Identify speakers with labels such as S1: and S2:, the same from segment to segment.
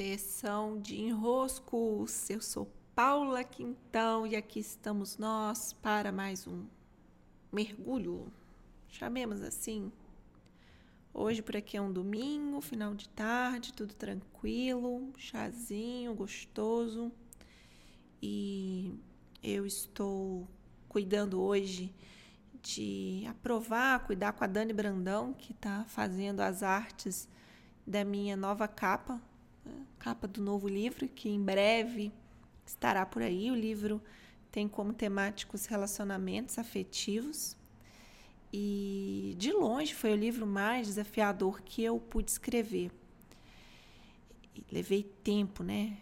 S1: Sessão de enroscos. Eu sou Paula Quintão e aqui estamos nós para mais um mergulho, chamemos assim. Hoje por aqui é um domingo, final de tarde, tudo tranquilo, chazinho gostoso. E eu estou cuidando hoje de aprovar, cuidar com a Dani Brandão, que está fazendo as artes da minha nova capa? Capa do novo livro, que em breve estará por aí. O livro tem como temáticos relacionamentos afetivos. E de longe foi o livro mais desafiador que eu pude escrever. Levei tempo, né?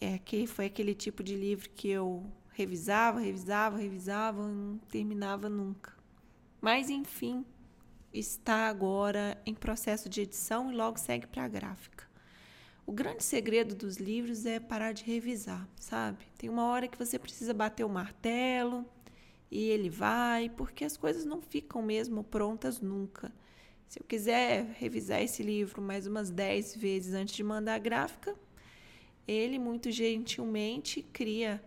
S1: É foi aquele tipo de livro que eu revisava, revisava, revisava, não terminava nunca. Mas enfim, está agora em processo de edição e logo segue para a gráfica. O grande segredo dos livros é parar de revisar, sabe? Tem uma hora que você precisa bater o martelo e ele vai, porque as coisas não ficam mesmo prontas nunca. Se eu quiser revisar esse livro mais umas 10 vezes antes de mandar a gráfica, ele muito gentilmente cria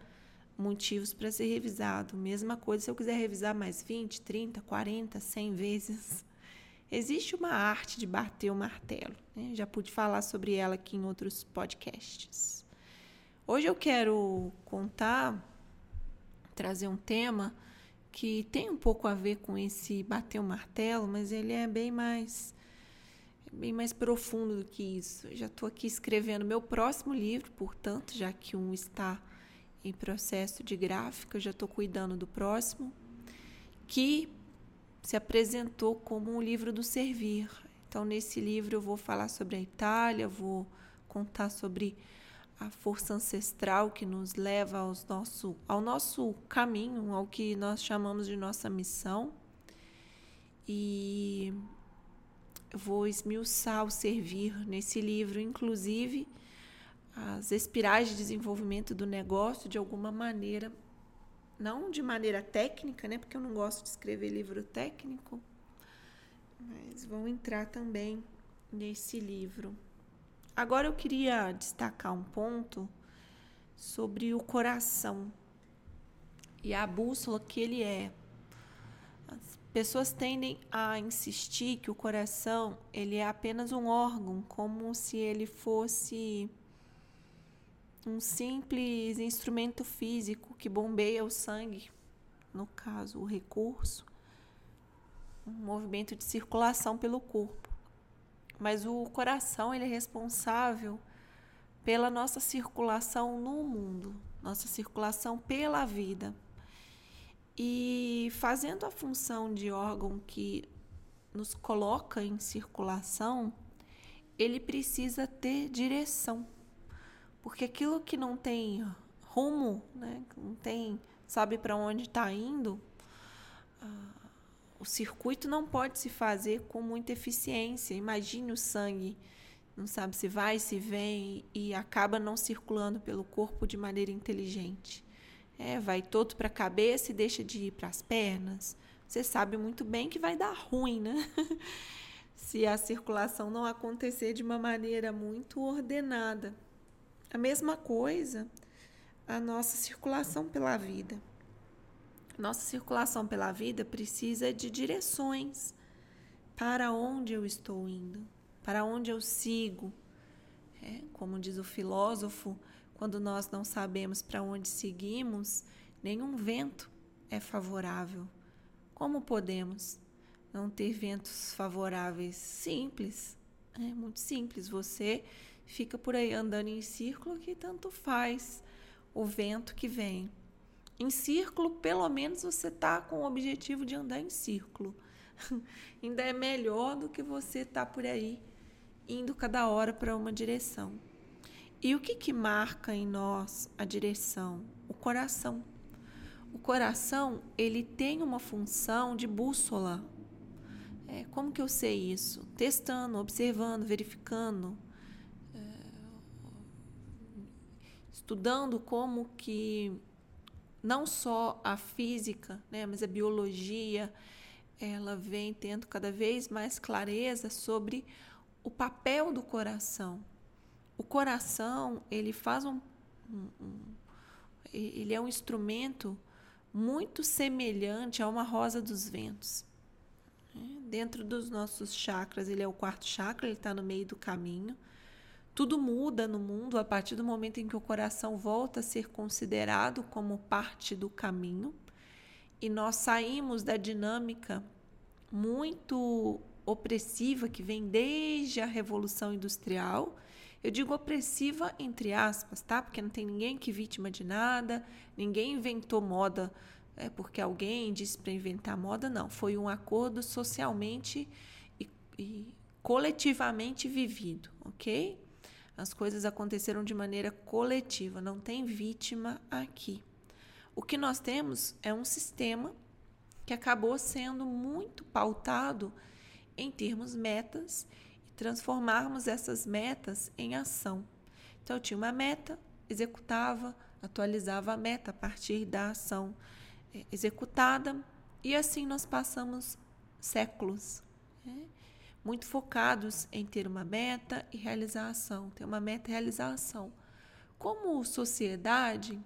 S1: motivos para ser revisado. Mesma coisa se eu quiser revisar mais 20, 30, 40, 100 vezes. Existe uma arte de bater o martelo. Né? Já pude falar sobre ela aqui em outros podcasts. Hoje eu quero contar, trazer um tema que tem um pouco a ver com esse bater o martelo, mas ele é bem mais bem mais profundo do que isso. Eu já estou aqui escrevendo meu próximo livro, portanto, já que um está em processo de gráfica, já estou cuidando do próximo, que se apresentou como um livro do servir. Então, nesse livro, eu vou falar sobre a Itália, vou contar sobre a força ancestral que nos leva aos nosso, ao nosso caminho, ao que nós chamamos de nossa missão. E vou esmiuçar o servir nesse livro, inclusive as espirais de desenvolvimento do negócio de alguma maneira não de maneira técnica, né? Porque eu não gosto de escrever livro técnico, mas vão entrar também nesse livro. Agora eu queria destacar um ponto sobre o coração e a bússola que ele é. As pessoas tendem a insistir que o coração ele é apenas um órgão, como se ele fosse um simples instrumento físico que bombeia o sangue, no caso, o recurso, um movimento de circulação pelo corpo. Mas o coração ele é responsável pela nossa circulação no mundo, nossa circulação pela vida. E fazendo a função de órgão que nos coloca em circulação, ele precisa ter direção. Porque aquilo que não tem rumo, né, não tem, sabe para onde está indo, uh, o circuito não pode se fazer com muita eficiência. Imagine o sangue, não sabe se vai, se vem e acaba não circulando pelo corpo de maneira inteligente. É, vai todo para a cabeça e deixa de ir para as pernas. Você sabe muito bem que vai dar ruim, né? se a circulação não acontecer de uma maneira muito ordenada. A mesma coisa a nossa circulação pela vida. Nossa circulação pela vida precisa de direções. Para onde eu estou indo? Para onde eu sigo? É, como diz o filósofo, quando nós não sabemos para onde seguimos, nenhum vento é favorável. Como podemos não ter ventos favoráveis? Simples, é muito simples. Você fica por aí andando em círculo que tanto faz o vento que vem. Em círculo, pelo menos você está com o objetivo de andar em círculo. Ainda é melhor do que você tá por aí indo cada hora para uma direção. E o que, que marca em nós a direção? O coração. O coração ele tem uma função de bússola. É, como que eu sei isso? Testando, observando, verificando, estudando como que não só a física, né, mas a biologia, ela vem tendo cada vez mais clareza sobre o papel do coração. o coração, ele faz um, um, um ele é um instrumento muito semelhante a uma rosa dos ventos. Né? Dentro dos nossos chakras, ele é o quarto chakra, ele está no meio do caminho. Tudo muda no mundo a partir do momento em que o coração volta a ser considerado como parte do caminho e nós saímos da dinâmica muito opressiva que vem desde a Revolução Industrial. Eu digo opressiva entre aspas, tá? Porque não tem ninguém que vítima de nada, ninguém inventou moda é, porque alguém disse para inventar moda, não. Foi um acordo socialmente e, e coletivamente vivido, ok? As coisas aconteceram de maneira coletiva, não tem vítima aqui. O que nós temos é um sistema que acabou sendo muito pautado em termos metas e transformarmos essas metas em ação. Então, eu tinha uma meta, executava, atualizava a meta a partir da ação é, executada, e assim nós passamos séculos. Né? Muito focados em ter uma meta e realizar a ação, ter uma meta e realizar a ação. Como sociedade,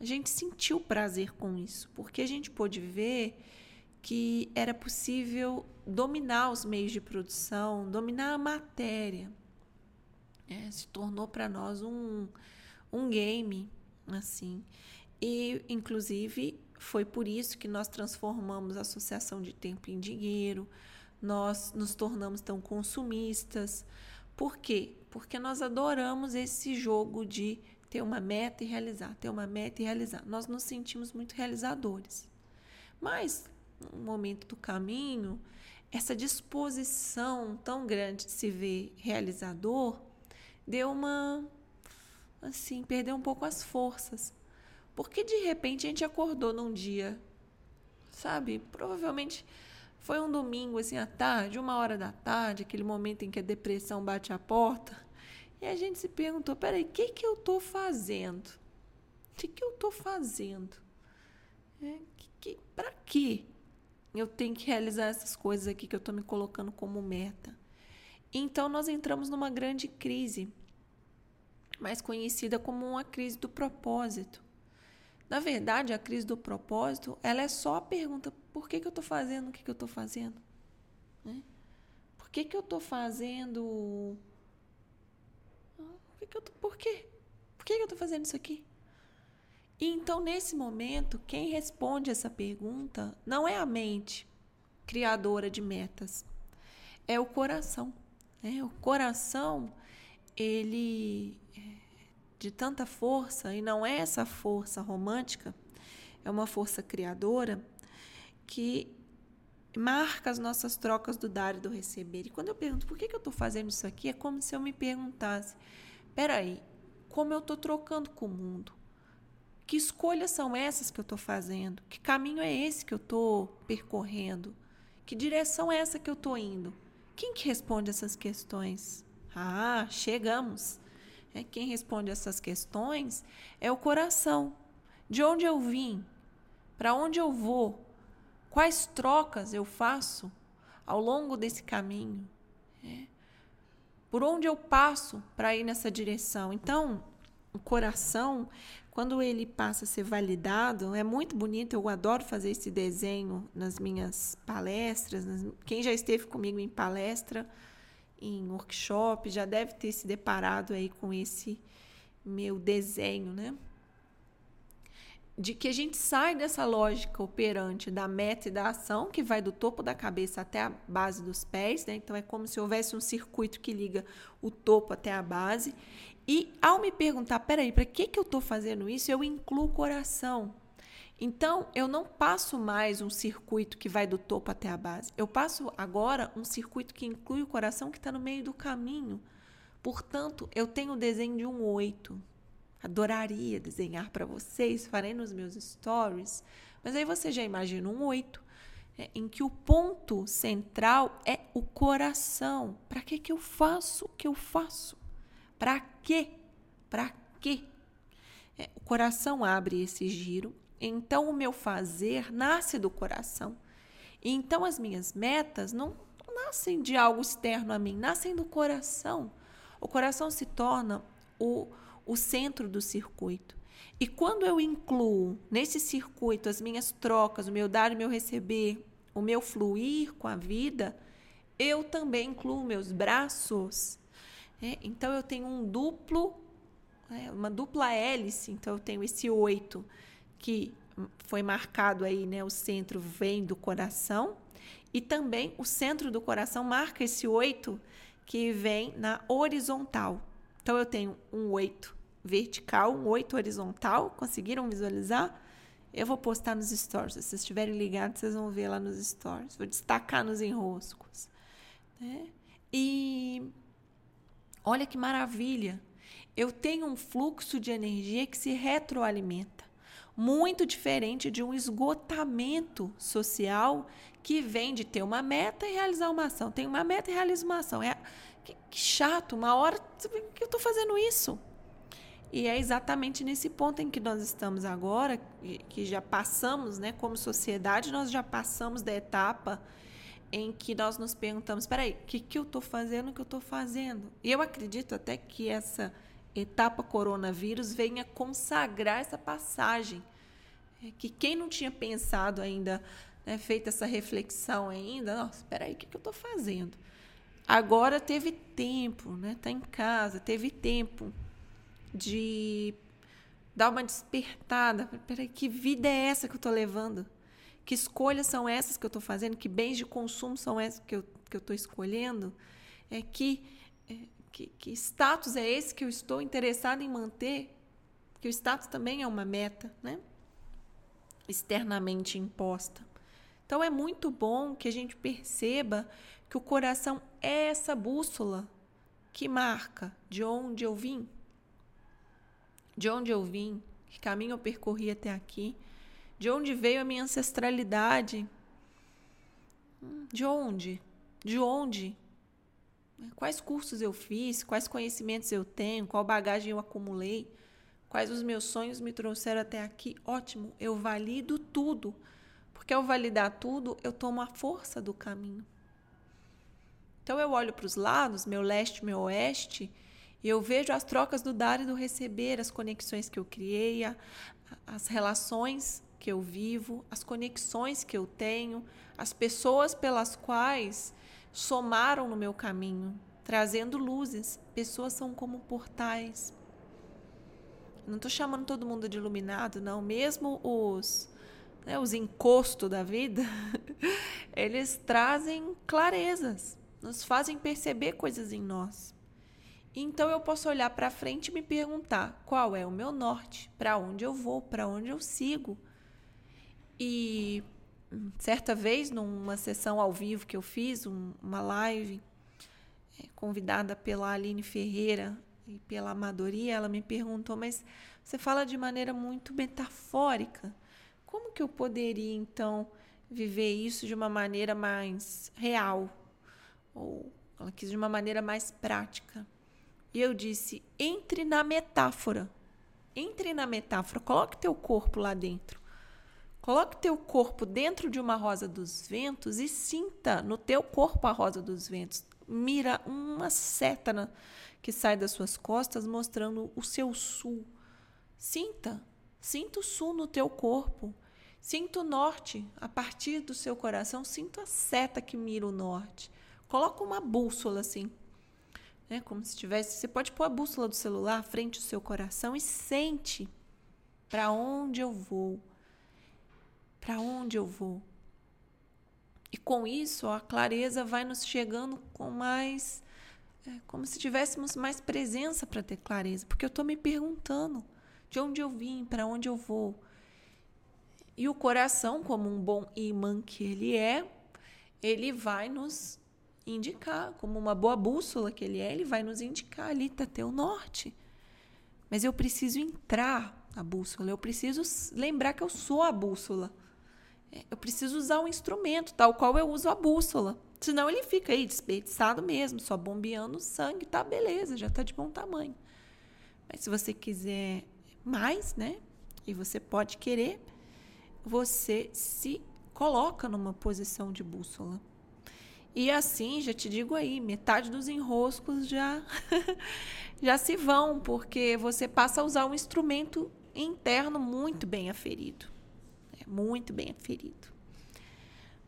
S1: a gente sentiu prazer com isso, porque a gente pôde ver que era possível dominar os meios de produção, dominar a matéria. É, se tornou para nós um, um game, assim. E, inclusive, foi por isso que nós transformamos a associação de tempo em dinheiro, nós nos tornamos tão consumistas. Por quê? Porque nós adoramos esse jogo de ter uma meta e realizar, ter uma meta e realizar. Nós nos sentimos muito realizadores. Mas, no momento do caminho, essa disposição tão grande de se ver realizador deu uma. Assim, perdeu um pouco as forças. Porque de repente a gente acordou num dia, sabe? Provavelmente foi um domingo, assim, à tarde, uma hora da tarde, aquele momento em que a depressão bate a porta. E a gente se perguntou: peraí, o que, que eu estou fazendo? O que, que eu estou fazendo? É, que, que, Para quê? Eu tenho que realizar essas coisas aqui que eu estou me colocando como meta. Então nós entramos numa grande crise, mais conhecida como uma crise do propósito. Na verdade, a crise do propósito, ela é só a pergunta: por que, que eu estou fazendo o que, que eu estou fazendo? Né? Por que, que eu estou fazendo que, que eu tô, por quê? Por que, que eu estou fazendo isso aqui? E então, nesse momento, quem responde essa pergunta não é a mente criadora de metas, é o coração. Né? O coração, ele é de tanta força, e não é essa força romântica, é uma força criadora que marca as nossas trocas do dar e do receber. E quando eu pergunto por que, que eu estou fazendo isso aqui, é como se eu me perguntasse: peraí, como eu estou trocando com o mundo? Que escolhas são essas que eu estou fazendo? Que caminho é esse que eu estou percorrendo? Que direção é essa que eu estou indo? Quem que responde essas questões? Ah, chegamos. É, quem responde essas questões é o coração. De onde eu vim? Para onde eu vou? Quais trocas eu faço ao longo desse caminho? É por onde eu passo para ir nessa direção. Então, o coração, quando ele passa a ser validado, é muito bonito. Eu adoro fazer esse desenho nas minhas palestras. Quem já esteve comigo em palestra, em workshop, já deve ter se deparado aí com esse meu desenho, né? de que a gente sai dessa lógica operante da meta e da ação, que vai do topo da cabeça até a base dos pés, né? Então é como se houvesse um circuito que liga o topo até a base. E ao me perguntar, peraí, para que, que eu estou fazendo isso? Eu incluo o coração. Então, eu não passo mais um circuito que vai do topo até a base. Eu passo agora um circuito que inclui o coração que está no meio do caminho. Portanto, eu tenho o desenho de um oito. Adoraria desenhar para vocês, farei nos meus stories. Mas aí você já imagina um oito, é, em que o ponto central é o coração. Para que, que eu faço o que eu faço? Para quê? Para quê? É, o coração abre esse giro, então o meu fazer nasce do coração. Então as minhas metas não nascem de algo externo a mim, nascem do coração. O coração se torna o, o centro do circuito. E quando eu incluo nesse circuito as minhas trocas, o meu dar e o meu receber, o meu fluir com a vida, eu também incluo meus braços. É, então eu tenho um duplo, é, uma dupla hélice. Então eu tenho esse oito que foi marcado aí, né? O centro vem do coração e também o centro do coração marca esse oito que vem na horizontal. Então eu tenho um oito vertical, um oito horizontal. Conseguiram visualizar? Eu vou postar nos stories. Se vocês estiverem ligados, vocês vão ver lá nos stories. Vou destacar nos enroscos. Né? E olha que maravilha. Eu tenho um fluxo de energia que se retroalimenta. Muito diferente de um esgotamento social que vem de ter uma meta e realizar uma ação. Tem uma meta e realiza uma ação. É, que, que chato, uma hora que eu estou fazendo isso. E é exatamente nesse ponto em que nós estamos agora, que já passamos, né, como sociedade, nós já passamos da etapa em que nós nos perguntamos: peraí, o que, que eu estou fazendo, o que eu estou fazendo? E eu acredito até que essa etapa coronavírus venha consagrar essa passagem. É que quem não tinha pensado ainda, né, feito essa reflexão ainda, nossa, espera aí, o que, que eu estou fazendo? Agora teve tempo, né? Tá em casa, teve tempo de dar uma despertada. Peraí, que vida é essa que eu estou levando? Que escolhas são essas que eu estou fazendo? Que bens de consumo são esses que eu que estou escolhendo? É que, é, que, que status é esse que eu estou interessado em manter? Que o status também é uma meta, né? Externamente imposta. Então é muito bom que a gente perceba que o coração é essa bússola que marca de onde eu vim, de onde eu vim, que caminho eu percorri até aqui, de onde veio a minha ancestralidade, de onde, de onde, quais cursos eu fiz, quais conhecimentos eu tenho, qual bagagem eu acumulei, quais os meus sonhos me trouxeram até aqui. Ótimo, eu valido tudo, porque ao validar tudo, eu tomo a força do caminho. Então eu olho para os lados, meu leste, meu oeste, e eu vejo as trocas do dar e do receber, as conexões que eu criei, as relações que eu vivo, as conexões que eu tenho, as pessoas pelas quais somaram no meu caminho, trazendo luzes. Pessoas são como portais. Não estou chamando todo mundo de iluminado, não. Mesmo os, né, os encostos da vida, eles trazem clarezas nos fazem perceber coisas em nós. Então eu posso olhar para frente e me perguntar qual é o meu norte, para onde eu vou, para onde eu sigo. E certa vez, numa sessão ao vivo que eu fiz, um, uma live, é, convidada pela Aline Ferreira e pela Amadoria, ela me perguntou: Mas você fala de maneira muito metafórica. Como que eu poderia, então, viver isso de uma maneira mais real? ou ela quis de uma maneira mais prática. E eu disse: entre na metáfora. Entre na metáfora, coloque teu corpo lá dentro. Coloque teu corpo dentro de uma rosa dos ventos e sinta no teu corpo a rosa dos ventos. Mira uma seta na, que sai das suas costas mostrando o seu sul. Sinta, sinta o sul no teu corpo. Sinta o norte a partir do seu coração. Sinta a seta que mira o norte. Coloca uma bússola assim, né? Como se tivesse. Você pode pôr a bússola do celular à frente do seu coração e sente para onde eu vou. Para onde eu vou. E com isso, a clareza vai nos chegando com mais. É, como se tivéssemos mais presença para ter clareza. Porque eu estou me perguntando de onde eu vim, para onde eu vou. E o coração, como um bom imã que ele é, ele vai nos indicar, como uma boa bússola que ele é, ele vai nos indicar ali está teu norte. Mas eu preciso entrar na bússola, eu preciso lembrar que eu sou a bússola. Eu preciso usar um instrumento, tal qual eu uso a bússola. Senão ele fica aí desperdiçado mesmo, só bombeando sangue, tá beleza, já tá de bom tamanho. Mas se você quiser mais, né? E você pode querer, você se coloca numa posição de bússola. E assim, já te digo aí, metade dos enroscos já já se vão, porque você passa a usar um instrumento interno muito bem aferido. Muito bem aferido.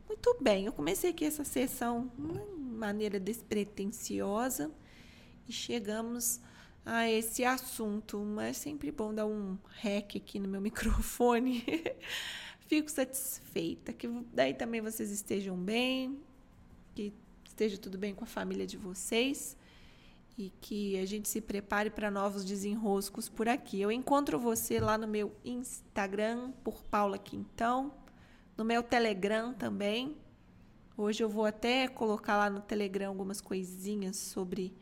S1: Muito bem, eu comecei aqui essa sessão de maneira despretensiosa e chegamos a esse assunto. Mas é sempre bom dar um rec aqui no meu microfone. Fico satisfeita que daí também vocês estejam bem, que esteja tudo bem com a família de vocês e que a gente se prepare para novos desenroscos por aqui. Eu encontro você lá no meu Instagram, por Paula Quintão, no meu Telegram também. Hoje eu vou até colocar lá no Telegram algumas coisinhas sobre.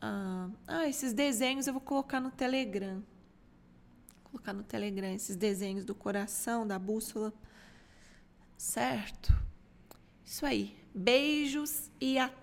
S1: Ah, ah esses desenhos eu vou colocar no Telegram. Vou colocar no Telegram esses desenhos do coração, da bússola. Certo? Isso aí. Beijos e até.